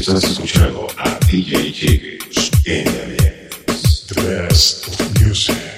Estás escuchando a DJ Jiggers en The best music.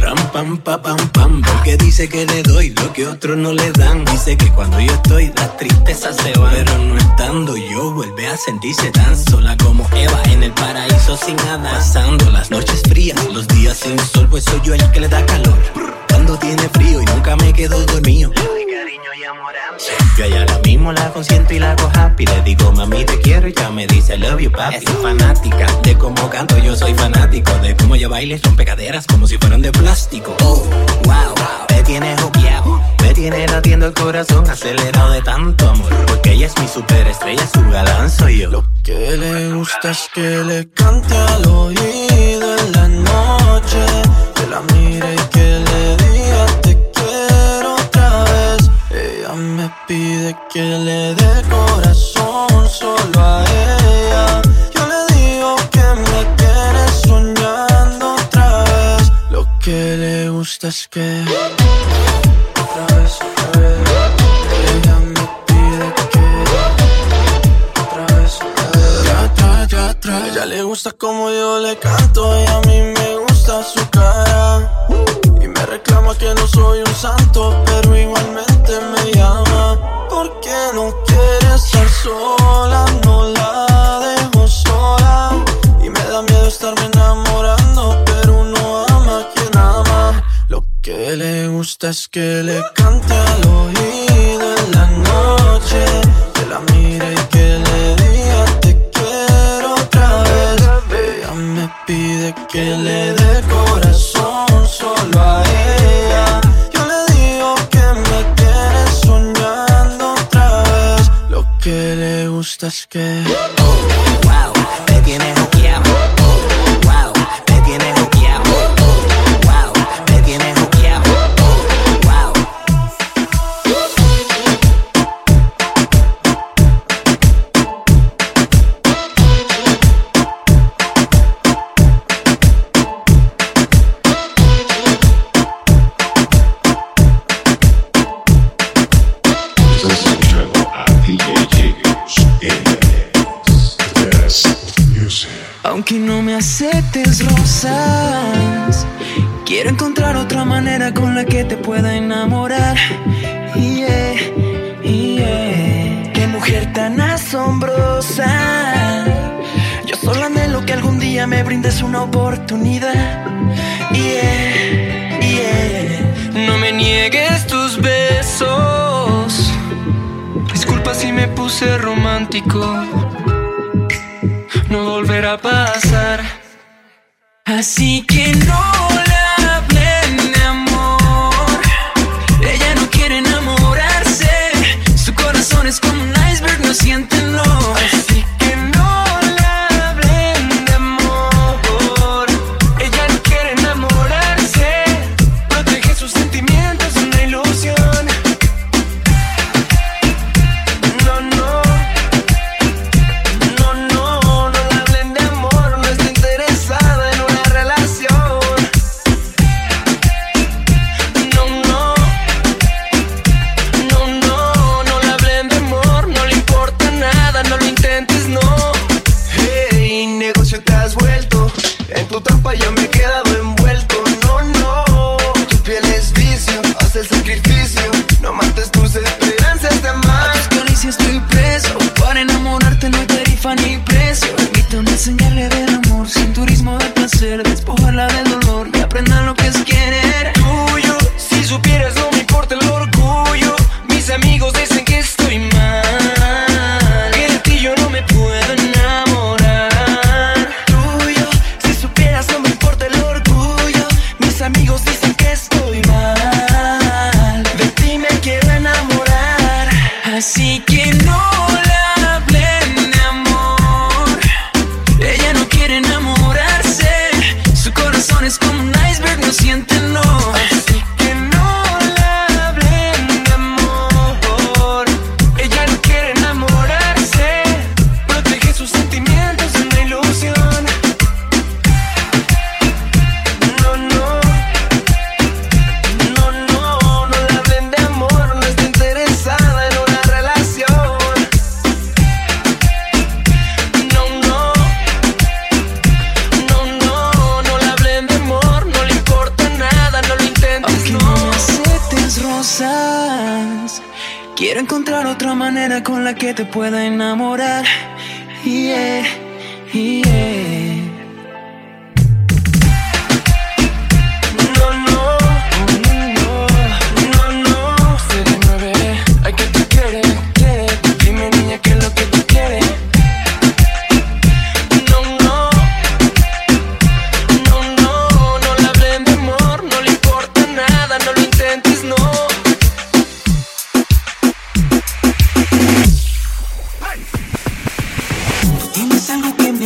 ram pam pa pam pam porque dice que le doy lo que otros no le dan. Dice que cuando yo estoy la tristeza se va pero no estando yo vuelve a sentirse tan sola como Eva en el paraíso sin nada. Pasando las noches frías los días sin sol pues soy yo el que le da calor. Cuando tiene frío y nunca me quedo dormido. Yo a ella mismo la consiento y la hago happy. Le digo, mami, te quiero y ya me dice, love you, papi. Es fanática de cómo canto, yo soy fanático. De cómo ella baila, son pegaderas como si fueran de plástico. Oh, wow, wow. me tiene joqueado. Me tiene latiendo el corazón acelerado de tanto amor. Porque ella es mi superestrella, su galán soy yo. Lo que le gusta es que le cante al oído en la noche. Que la mire pide que le dé corazón solo a ella. Yo le digo que me tiene soñando otra vez. Lo que le gusta es que otra vez, otra vez. Ella me pide que otra vez, otra vez. Ya, atrás, ya, atrás. Ella le gusta como yo le canto y a mí me gusta su cara. Y me reclama que no soy un santo, pero igualmente me llama. Porque no quiere estar sola, no la dejo sola. Y me da miedo estarme enamorando, pero uno ama a quien ama. Lo que le gusta es que le cante al oído en la noche. Good.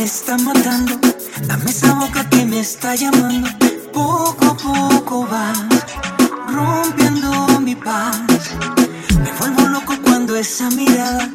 me está matando, dame esa boca que me está llamando. Poco a poco vas rompiendo mi paz. Me vuelvo loco cuando esa mirada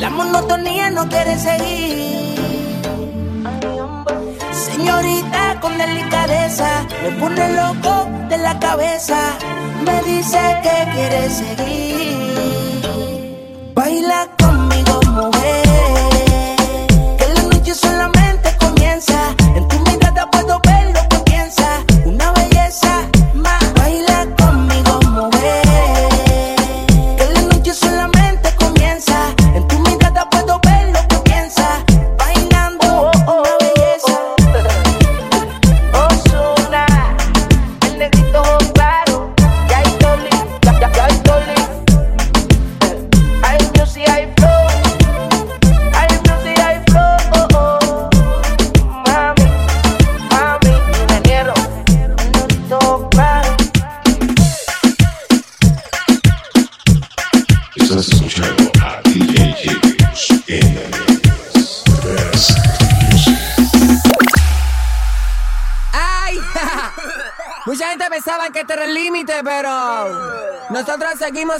La monotonía no quiere seguir. Señorita con delicadeza, me pone loco de la cabeza. Me dice que quiere seguir.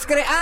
Creando.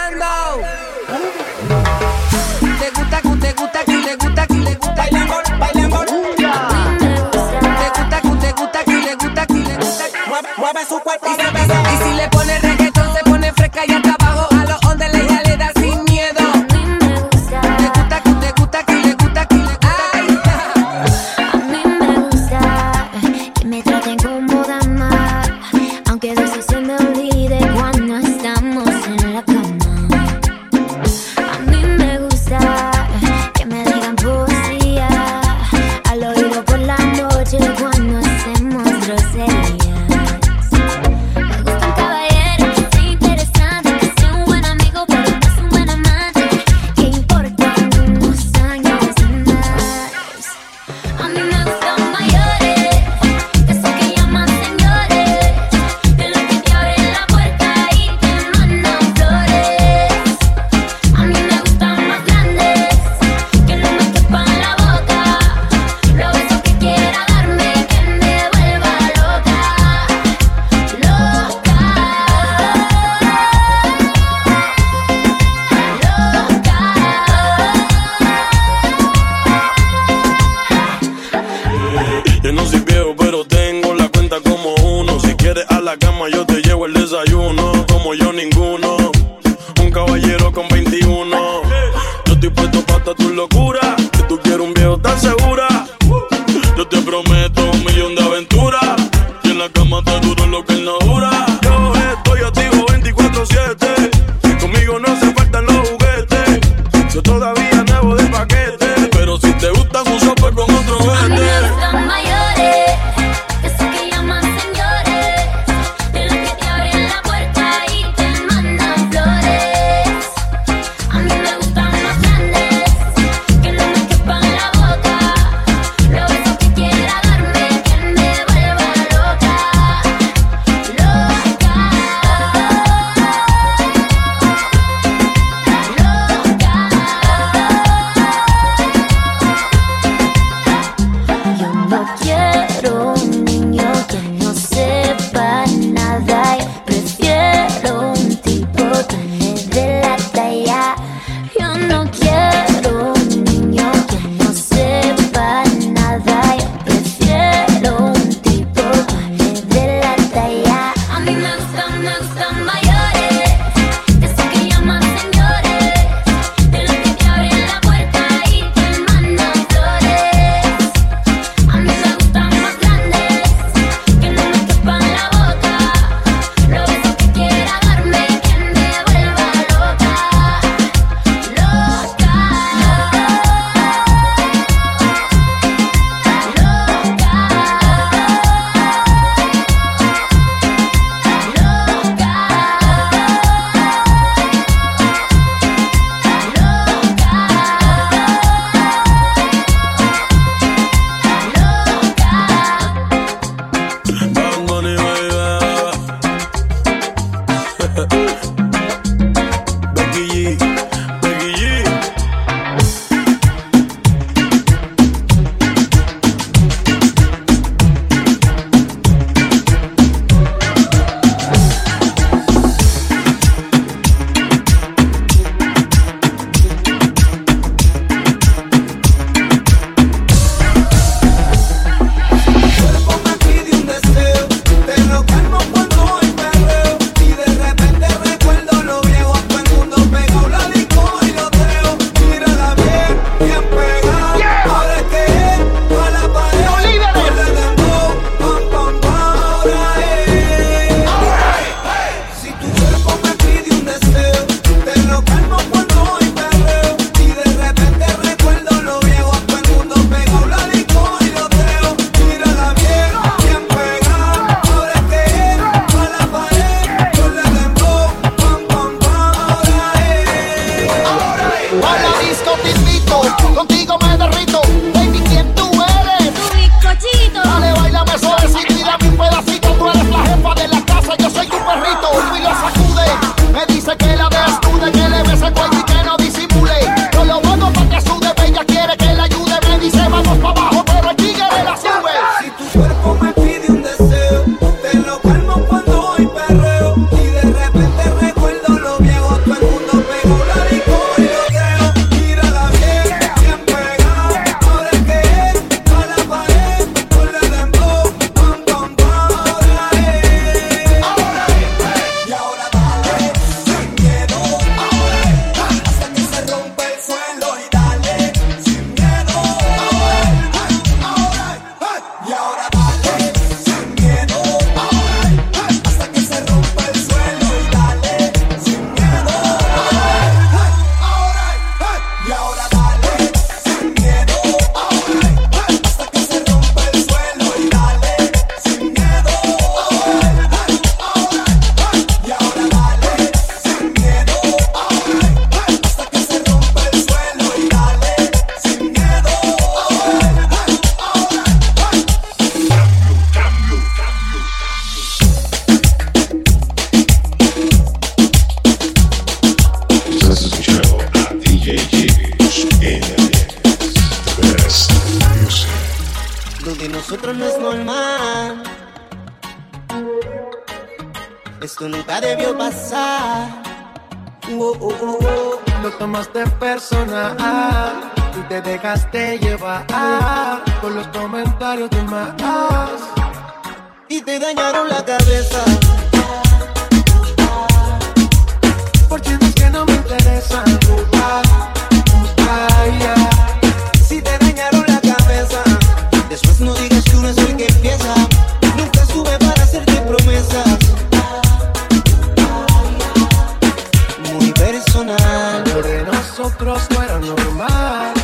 Nosotros no era normal.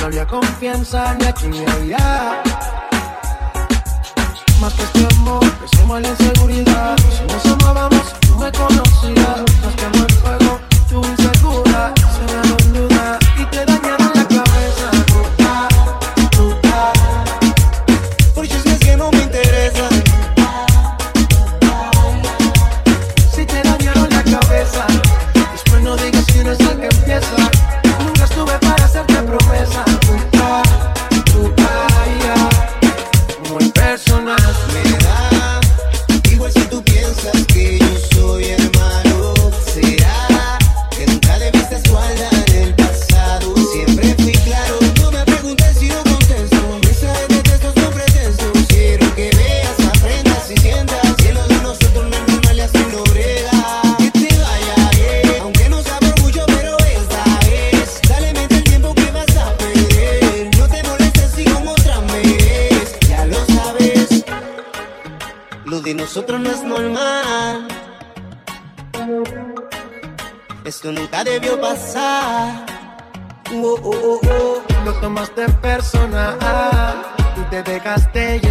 No había confianza ni aquí ni allá. Más que este amor, que somos la inseguridad. Si nos amábamos, tú me conocías. Te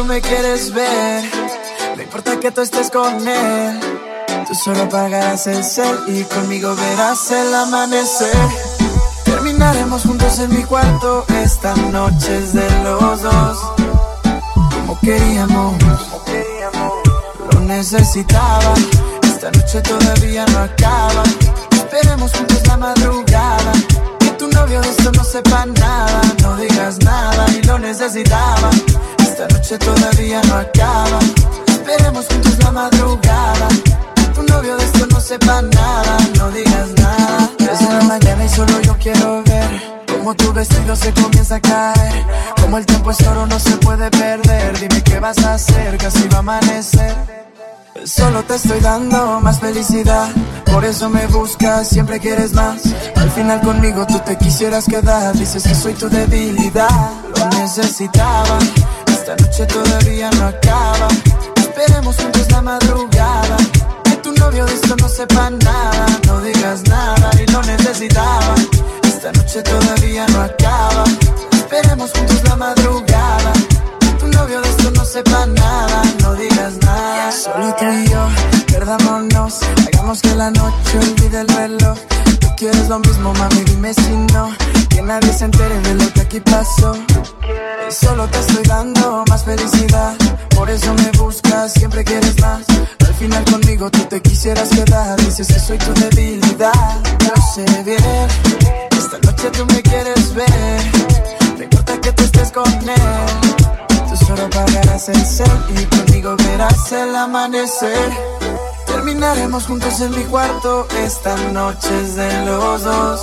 tú me quieres ver. No importa que tú estés con él. Tú solo apagarás el cel y conmigo verás el amanecer. Terminaremos juntos en mi cuarto. Esta noche es de los dos. Como queríamos, lo necesitaba. Esta noche todavía no acaba. Esperemos juntos la madrugada. Que tu novio de esto no sepa nada. No digas nada y lo necesitaba. Esta noche todavía no acaba. Esperemos juntos la madrugada. Tu novio de esto no sepa nada. No digas nada. Desde la mañana y solo yo quiero ver. Como tu vestido se comienza a caer. Como el tiempo es oro, no se puede perder. Dime qué vas a hacer, casi va a amanecer. Solo te estoy dando más felicidad. Por eso me buscas, siempre quieres más. Al final conmigo tú te quisieras quedar. Dices que soy tu debilidad. Lo necesitaba. Esta noche todavía no acaba. Esperemos juntos la madrugada. Que tu novio de esto no sepa nada. No digas nada y lo necesitaba. Esta noche todavía no acaba. Esperemos juntos la madrugada. Que tu novio de esto no sepa nada. No digas nada. Solo tú y yo, perdámonos. Hagamos que la noche olvide el reloj. Quieres lo mismo, mami, dime si no. Que nadie se entere de lo que aquí pasó. Y solo te estoy dando más felicidad. Por eso me buscas, siempre quieres más. Al final conmigo tú te quisieras quedar. Dices que soy tu debilidad. Yo sé bien, esta noche tú me quieres ver. No importa que tú estés con él. Tú solo apagarás el cel y conmigo verás el amanecer. Terminaremos juntos en mi cuarto. Esta noche de los dos.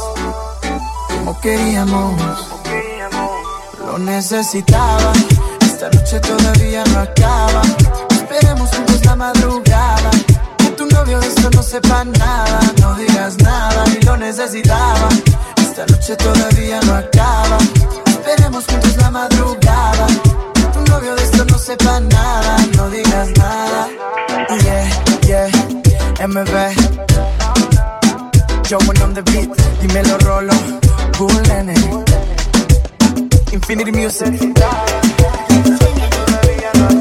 Como queríamos, lo necesitaba. Esta noche todavía no acaba. Esperemos juntos la madrugada. Que tu novio de esto no sepa nada. No digas nada y lo necesitaba. Esta noche todavía no acaba. Esperemos juntos la madrugada. Tu novio de esto no sepa nada, no digas nada. Yeah, MB. Yo on the beat, dímelo rolo, cool. Infinity Music.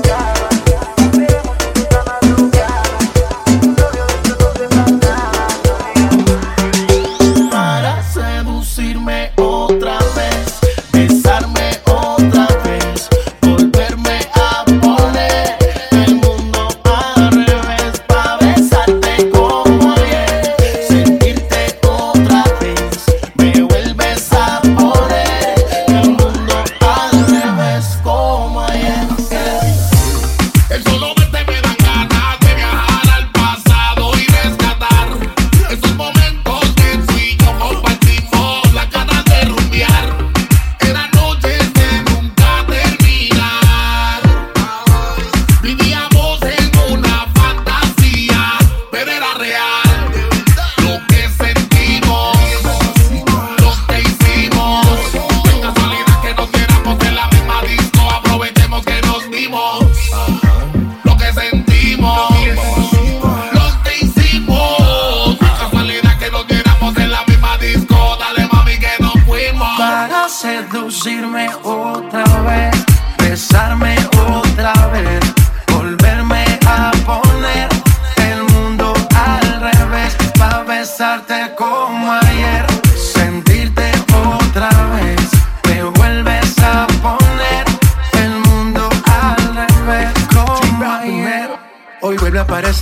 para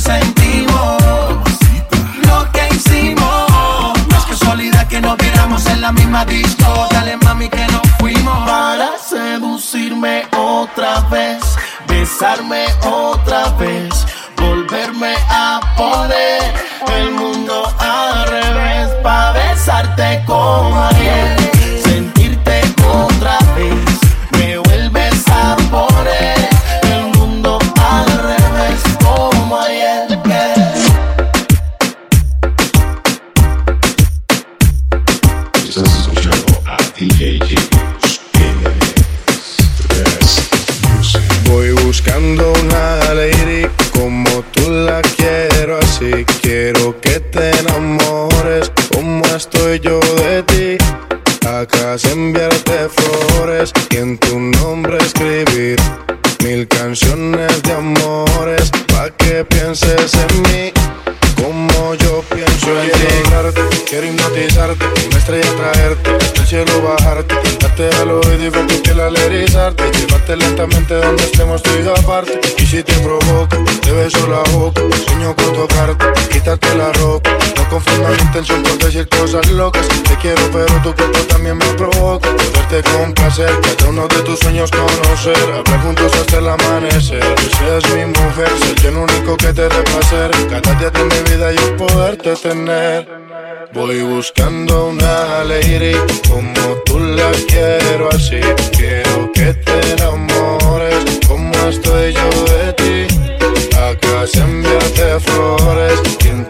Que sentimos, lo que hicimos. No es casualidad que nos viéramos en la misma disco. Dale mami que nos fuimos. Para seducirme otra vez, besarme otra vez, volverme a poner el mundo al revés, para besarte como ayer, yo de ti. Acá enviarte flores y en tu nombre escribir mil canciones de amores pa' que pienses en mí. Como yo pienso en ti Quiero hipnotizarte, una estrella traerte Hasta el cielo bajarte, cantarte al oído y ver tu piel al Llevarte lentamente donde estemos tú y aparte Y si te provoca, te beso la boca Sueño con tocarte, quitarte la ropa Confundas mi intención por decir cosas locas. Te quiero pero tu cuerpo también me provoca. Poderte complacer, cada uno de tus sueños conocer. Hablar juntos hasta el amanecer. Que seas mi mujer, ser yo el único que te dé placer Cada día de mi vida yo poderte tener. Voy buscando una lady como tú la quiero así. Quiero que te enamores como estoy yo de ti. Acá enviarte flores y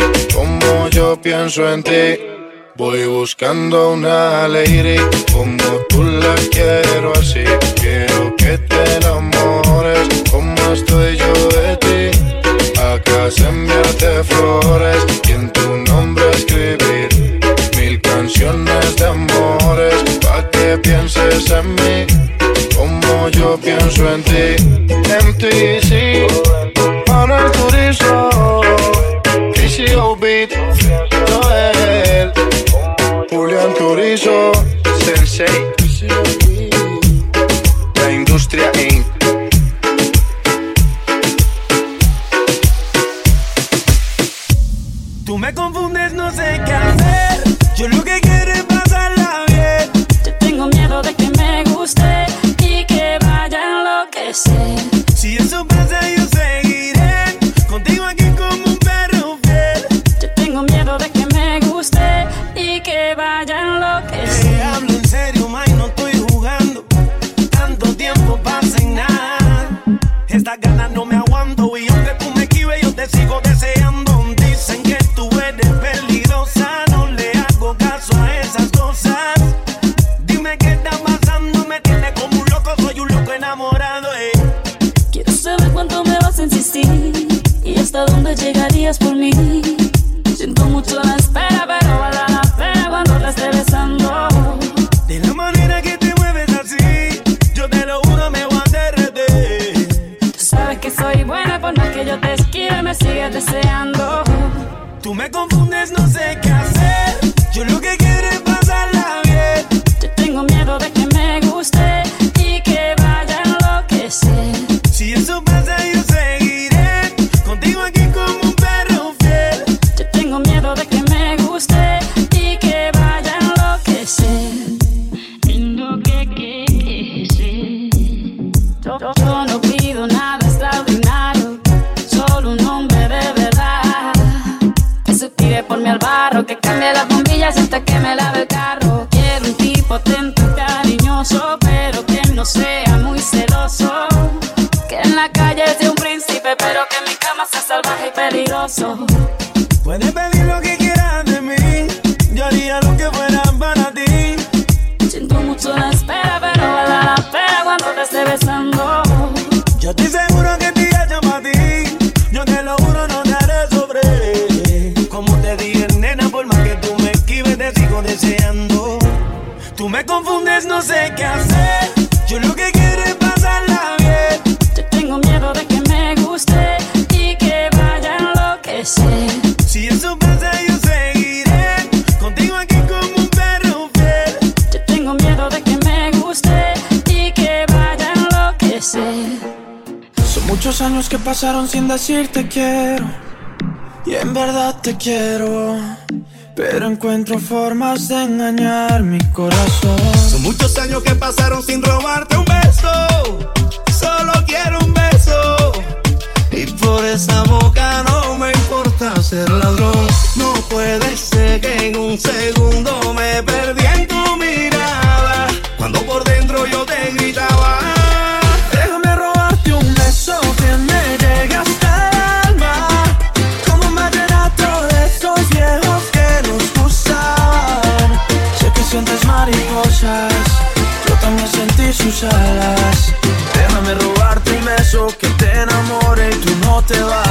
yo pienso en ti. Voy buscando una alegría como tú la quiero así. Quiero que te enamores como estoy yo de ti. Acá enviarte flores y en tu nombre escribir mil canciones de amores pa que pienses en mí como yo pienso en ti. En ti sí, para el turismo. TCO beat. Gran Turismo, Sensei, la industria Inc. Tú me confundes, no sé qué hacer. Yo lo que quiero es pasarla bien. Yo tengo miedo de que me guste y que vaya a enloquecer. años que pasaron sin decirte quiero. Y en verdad te quiero. Pero encuentro formas de engañar mi corazón. Son muchos años que pasaron sin robarte un beso. Solo quiero un beso. Y por esa boca no me importa ser ladrón. No puede ser que en un segundo me perdí en tu mirada. Cuando por sus alas. Déjame robarte un beso que te enamore y tú no te vas.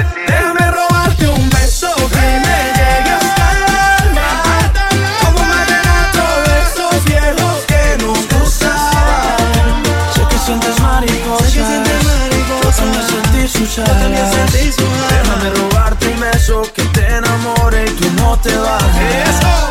escuchar. Yo también sentís Déjame robarte un beso que te enamore y tú no te bajes.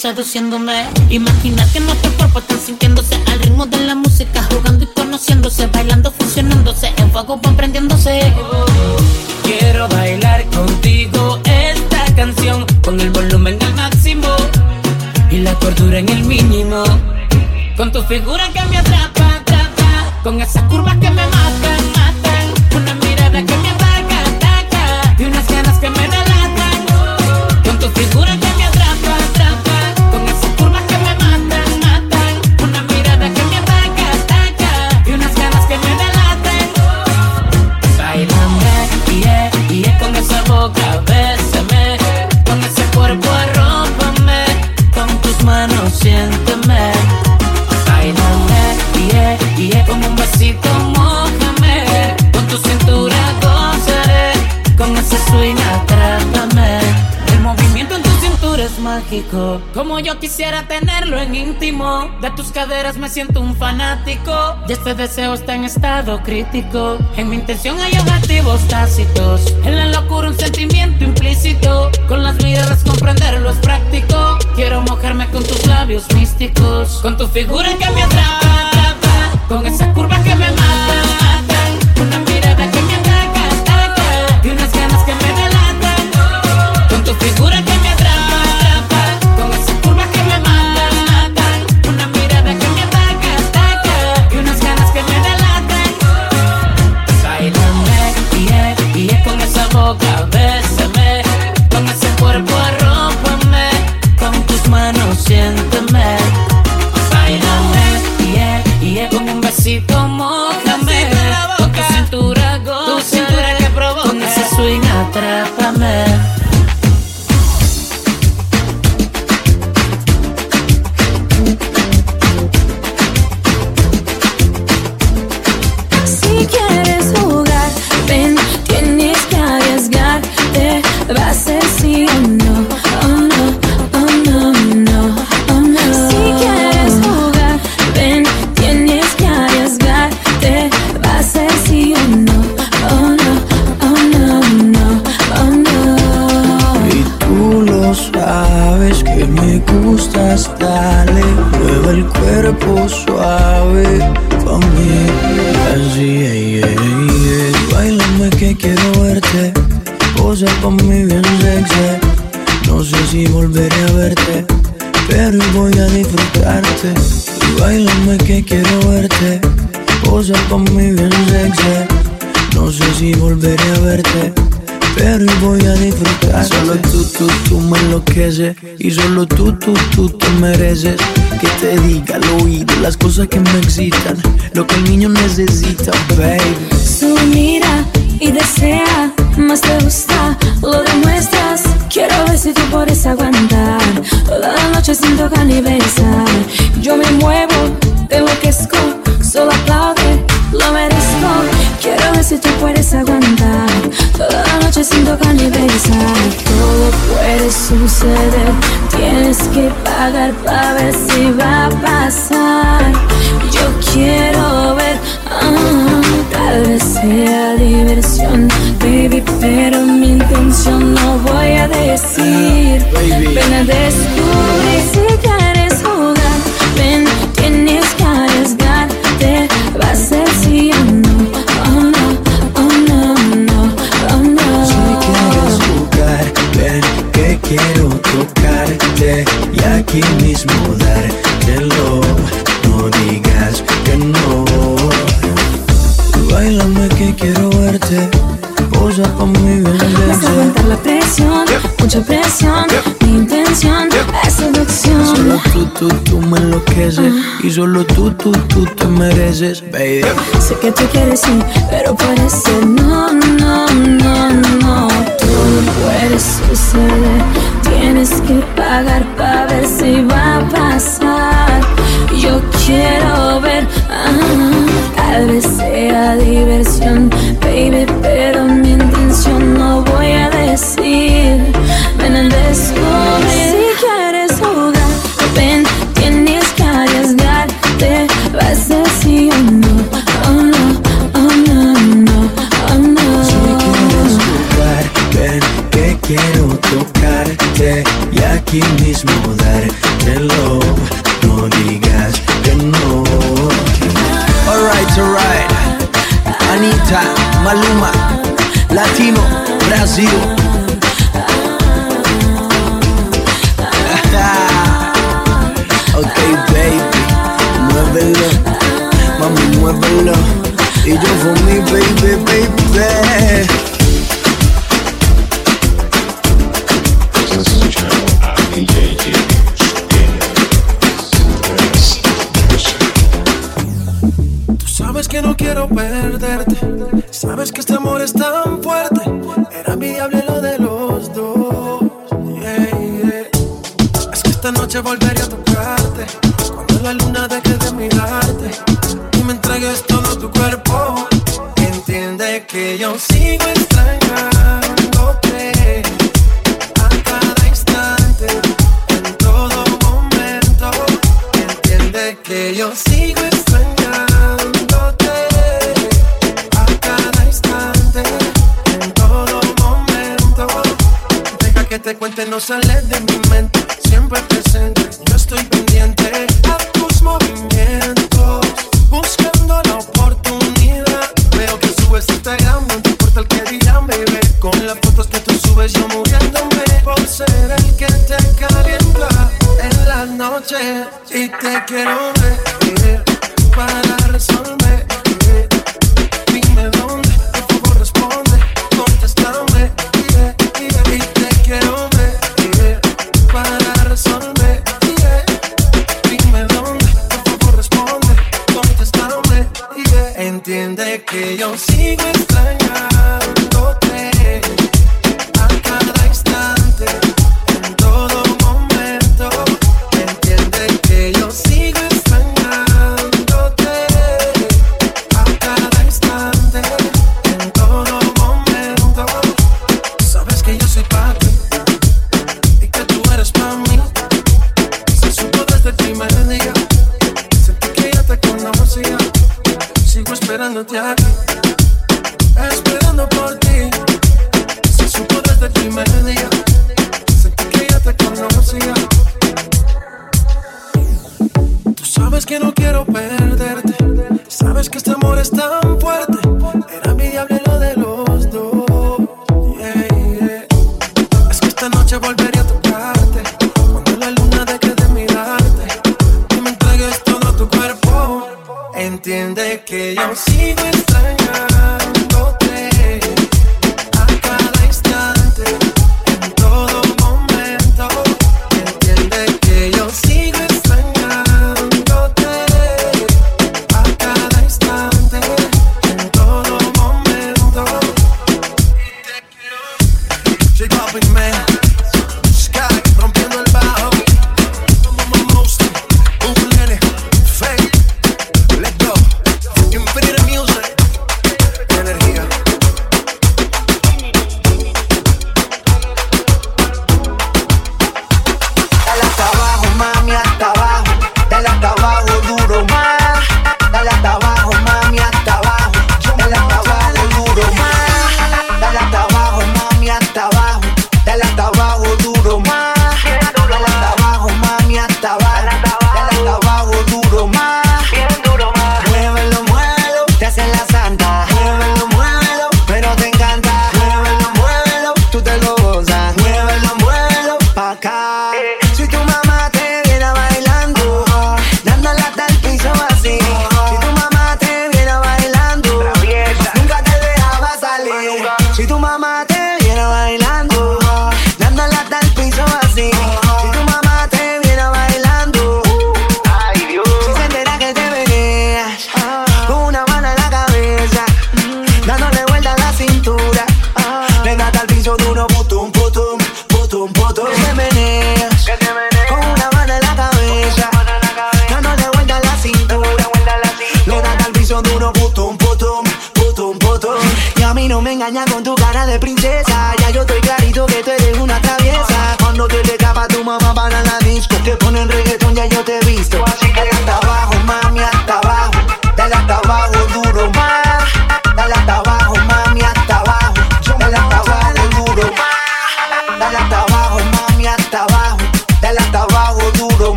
seduciéndome. Imagina que nuestros cuerpos están sintiéndose al ritmo de la música, jugando y conociéndose, bailando, funcionándose, en fuego van. Quiero bailar contigo esta canción con el volumen al máximo y la cordura en el mínimo. Con tu figura que me atrapa, atrapa, con esas curvas que me matan. Como yo quisiera tenerlo en íntimo. De tus caderas me siento un fanático. Y este deseo está en estado crítico. En mi intención hay objetivos tácitos. En la locura un sentimiento implícito. Con las miradas comprenderlo es práctico. Quiero mojarme con tus labios místicos. Con tu figura que me atrapa. con esa curva que me mata. figura cosas que no existen, lo que el niño necesita, baby. baby. Been this solo tú, tú, tú te mereces, baby. Sé que tú quieres sí, pero parece no, no, no, no. Tú no puedes suceder, tienes que pagar para ver si va a pasar. Yo quiero ver, ah, tal vez sea diversión, baby, pero mi intención no voy a decir. Ven al descubrir. aquí mismo dártelo. No digas que no. Alright, alright. Anita, Maluma, Latino, Brasil. ok, baby, muévelo. Mami, muévelo. Y yo for me, baby, baby. volver.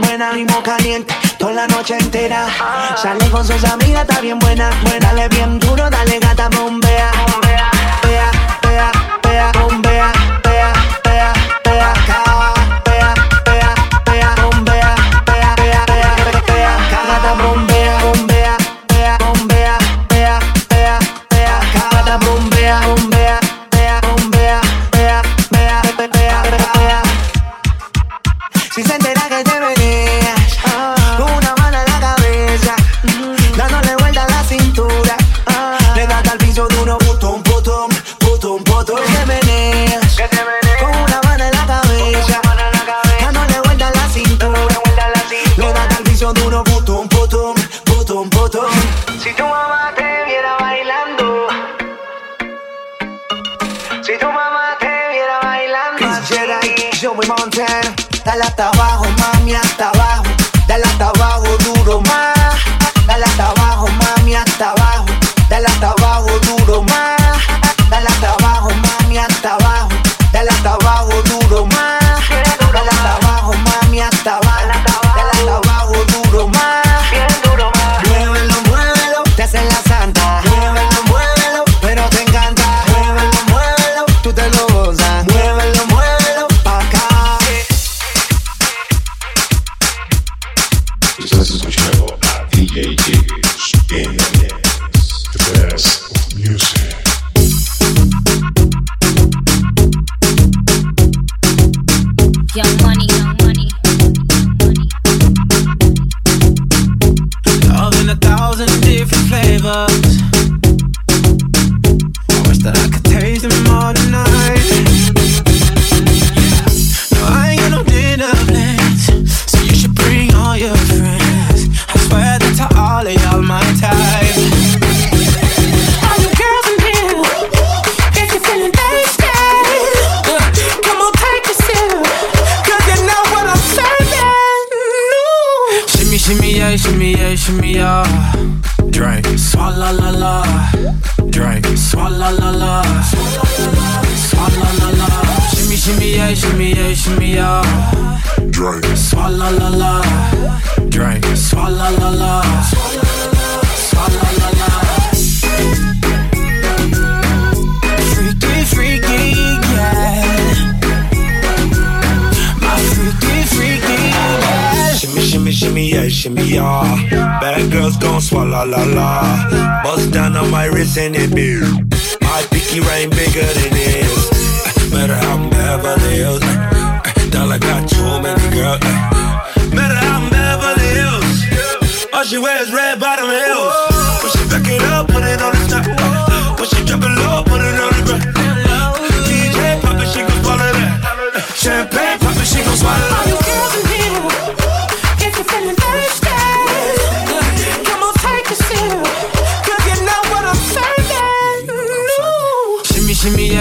Buena, ritmo caliente, toda la noche entera. Sale con sus amigas, está bien buena, buena. Dale bien duro, dale gata, bombea. Bombea, bea, bea, bea, bombea, bea, bea, bea, hasta abajo, mami, hasta abajo shimmy, yeah, shimmy. Bad girls gon' swallow la la. Bust down on my wrist and it be. My pinky ring bigger than this. How I'm Beverly Hills. Dollar got too many girls. How I'm Beverly Hills. All she wears red bottom heels. When she back it up, put it on the top. When she drop it low, put it on the ground. DJ pop it, she gon' swallow that. Champagne pop it, she gon' swallow that.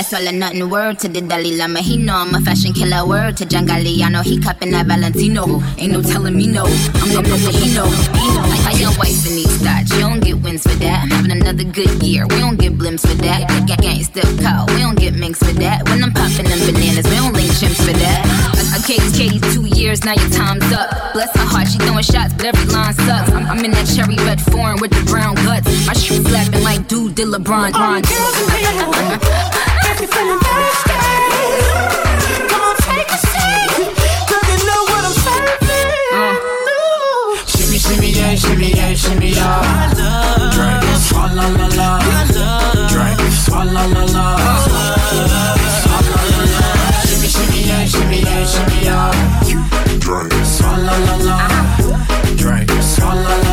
No swallow nothing. Word to the Dalai Lama, he know I'm a fashion killer. Word to John Galliano, he cupping that Valentino. Ain't no telling me no. I'm gonna what he know. Like how your wife in these thoughts. You don't get wins for that. I'm having another good year. We don't get blimps for that. Gang, gang, still. We don't get minks for that. When I'm popping them bananas, we don't link chimps for that. I, I caged Katie two years, now your time's up. Bless her heart, she throwing shots, but every line sucks. I'm, I'm in that cherry red foreign with the brown guts. My shoe slapping like dude did LeBron. All shimmy yeah, shimmy. Yeah. Drink, swalla la la. Love, Drink, swalla la la. Swalla la la. Shimmy shimmy yeah, shimmy yeah, shimmy ya. Yeah. Drink, swalla la la. Drink, swalla la.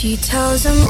She tells him,